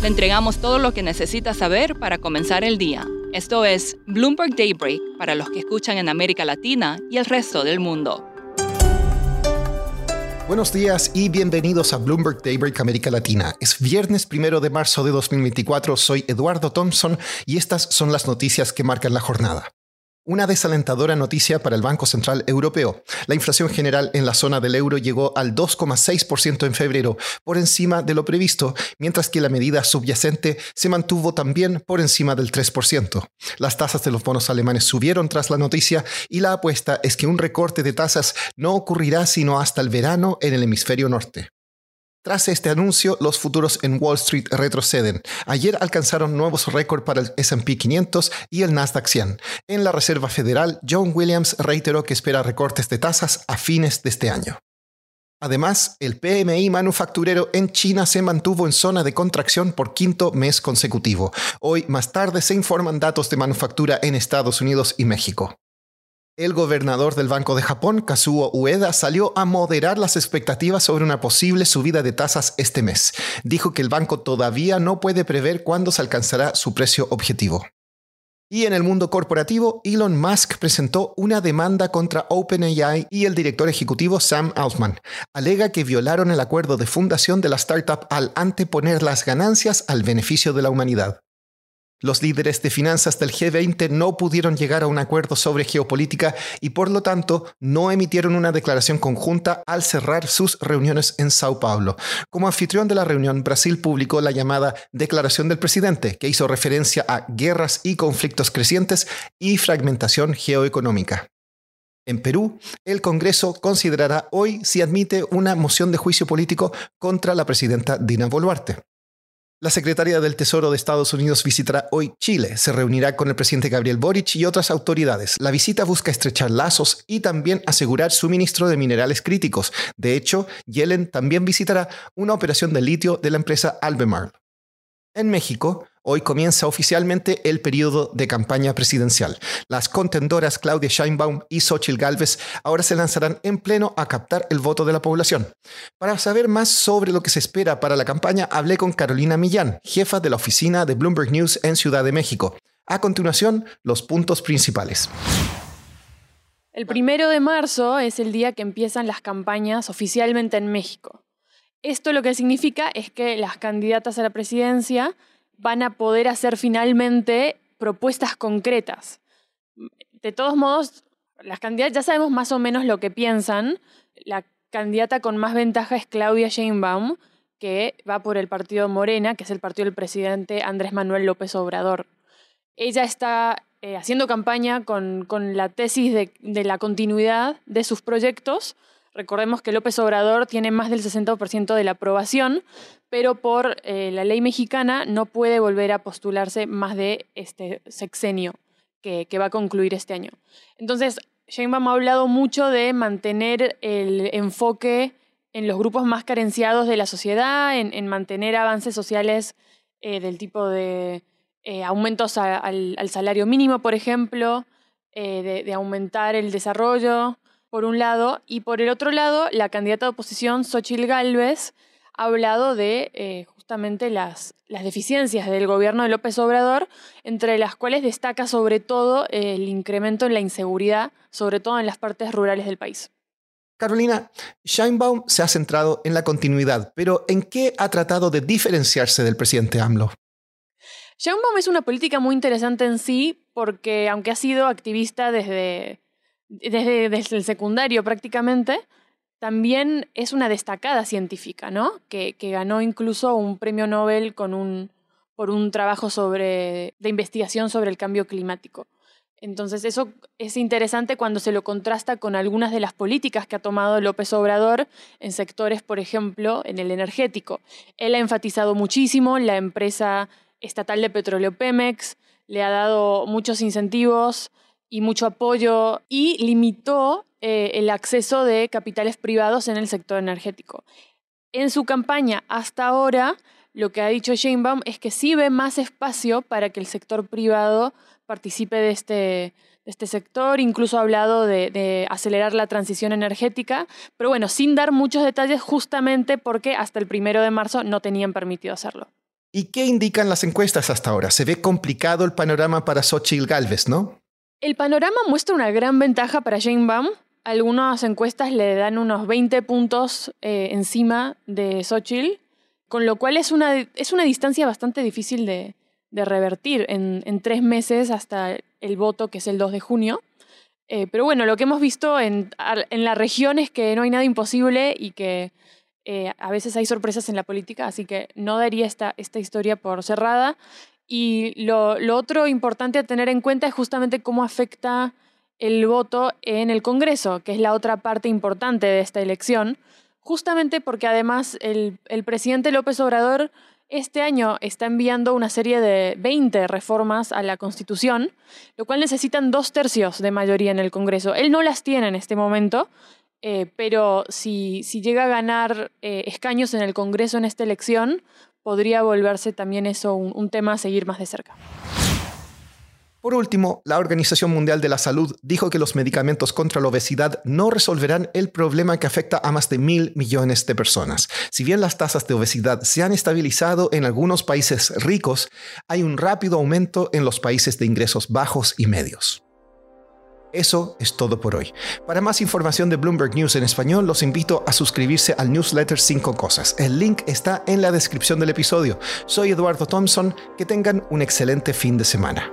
Le entregamos todo lo que necesita saber para comenzar el día. Esto es Bloomberg Daybreak para los que escuchan en América Latina y el resto del mundo. Buenos días y bienvenidos a Bloomberg Daybreak América Latina. Es viernes primero de marzo de 2024. Soy Eduardo Thompson y estas son las noticias que marcan la jornada. Una desalentadora noticia para el Banco Central Europeo. La inflación general en la zona del euro llegó al 2,6% en febrero, por encima de lo previsto, mientras que la medida subyacente se mantuvo también por encima del 3%. Las tasas de los bonos alemanes subieron tras la noticia y la apuesta es que un recorte de tasas no ocurrirá sino hasta el verano en el hemisferio norte. Tras este anuncio, los futuros en Wall Street retroceden. Ayer alcanzaron nuevos récords para el SP 500 y el Nasdaq 100. En la Reserva Federal, John Williams reiteró que espera recortes de tasas a fines de este año. Además, el PMI manufacturero en China se mantuvo en zona de contracción por quinto mes consecutivo. Hoy más tarde se informan datos de manufactura en Estados Unidos y México. El gobernador del Banco de Japón, Kazuo Ueda, salió a moderar las expectativas sobre una posible subida de tasas este mes. Dijo que el banco todavía no puede prever cuándo se alcanzará su precio objetivo. Y en el mundo corporativo, Elon Musk presentó una demanda contra OpenAI y el director ejecutivo Sam Altman. Alega que violaron el acuerdo de fundación de la startup al anteponer las ganancias al beneficio de la humanidad. Los líderes de finanzas del G20 no pudieron llegar a un acuerdo sobre geopolítica y por lo tanto no emitieron una declaración conjunta al cerrar sus reuniones en Sao Paulo. Como anfitrión de la reunión, Brasil publicó la llamada Declaración del Presidente, que hizo referencia a guerras y conflictos crecientes y fragmentación geoeconómica. En Perú, el Congreso considerará hoy si admite una moción de juicio político contra la presidenta Dina Boluarte. La secretaria del Tesoro de Estados Unidos visitará hoy Chile. Se reunirá con el presidente Gabriel Boric y otras autoridades. La visita busca estrechar lazos y también asegurar suministro de minerales críticos. De hecho, Yellen también visitará una operación de litio de la empresa Albemarle. En México, hoy comienza oficialmente el periodo de campaña presidencial. Las contendoras Claudia Scheinbaum y Xochitl Galvez ahora se lanzarán en pleno a captar el voto de la población. Para saber más sobre lo que se espera para la campaña, hablé con Carolina Millán, jefa de la oficina de Bloomberg News en Ciudad de México. A continuación, los puntos principales. El primero de marzo es el día que empiezan las campañas oficialmente en México. Esto lo que significa es que las candidatas a la presidencia van a poder hacer finalmente propuestas concretas. De todos modos, las candidatas ya sabemos más o menos lo que piensan. La candidata con más ventaja es Claudia Sheinbaum, que va por el partido Morena, que es el partido del presidente Andrés Manuel López Obrador. Ella está eh, haciendo campaña con, la tesis de la continuidad de sus proyectos, Recordemos que López Obrador tiene más del 60% de la aprobación, pero por eh, la ley mexicana no puede volver a postularse más de este sexenio que, va a concluir este año. Entonces, Sheinbaum ha hablado mucho de mantener el enfoque en los grupos más carenciados de la sociedad, en, mantener avances sociales eh, del tipo de eh, aumentos al, salario mínimo, por ejemplo, de, de, aumentar el desarrollo, por un lado, y por el otro lado, la candidata de oposición, Xochil Gálvez, ha hablado de eh, justamente las, las deficiencias del gobierno de López Obrador, entre las cuales destaca sobre todo el incremento en la inseguridad, sobre todo en las partes rurales del país. Carolina, Scheinbaum se ha centrado en la continuidad, pero ¿en qué ha tratado de diferenciarse del presidente AMLO? Scheinbaum es una política muy interesante en sí, porque aunque ha sido activista desde desde, el secundario prácticamente, también es una destacada científica, ¿no? Que, ganó incluso un premio Nobel con un, por un trabajo sobre, de investigación sobre el cambio climático. Entonces eso es interesante cuando se lo contrasta con algunas de las políticas que ha tomado López Obrador en sectores, por ejemplo, en el energético. Él ha enfatizado muchísimo la empresa estatal de petróleo Pemex, le ha dado muchos incentivos y mucho apoyo y limitó eh, el acceso de capitales privados en el sector energético. En su campaña hasta ahora, lo que ha dicho Sheinbaum es que sí ve más espacio para que el sector privado participe de este, este sector, incluso ha hablado de, de, acelerar la transición energética, pero bueno, sin dar muchos detalles justamente porque hasta el primero de marzo no tenían permitido hacerlo. ¿Y qué indican las encuestas hasta ahora? Se ve complicado el panorama para Xochitl Galvez, ¿no? El panorama muestra una gran ventaja para Jane Baum. Algunas encuestas le dan unos 20 puntos eh, encima de Xochitl, con lo cual es una, es una distancia bastante difícil de, revertir en, en, tres meses hasta el voto, que es el 2 de junio. Eh, pero bueno, lo que hemos visto en, en la región es que no hay nada imposible y que eh, a veces hay sorpresas en la política, así que no daría esta, esta historia por cerrada. Y lo, otro importante a tener en cuenta es justamente cómo afecta el voto en el Congreso, que es la otra parte importante de esta elección, justamente porque además el, el presidente López Obrador este año está enviando una serie de 20 reformas a la Constitución, lo cual necesitan dos tercios de mayoría en el Congreso. Él no las tiene en este momento, eh, pero si, si, llega a ganar eh, escaños en el Congreso en esta elección, podría volverse también eso un, un tema a seguir más de cerca. Por último, la Organización Mundial de la Salud dijo que los medicamentos contra la obesidad no resolverán el problema que afecta a más de mil millones de personas. Si bien las tasas de obesidad se han estabilizado en algunos países ricos, hay un rápido aumento en los países de ingresos bajos y medios. Eso es todo por hoy. Para más información de Bloomberg News en español, los invito a suscribirse al newsletter 5 Cosas. El link está en la descripción del episodio. Soy Eduardo Thompson. Que tengan un excelente fin de semana.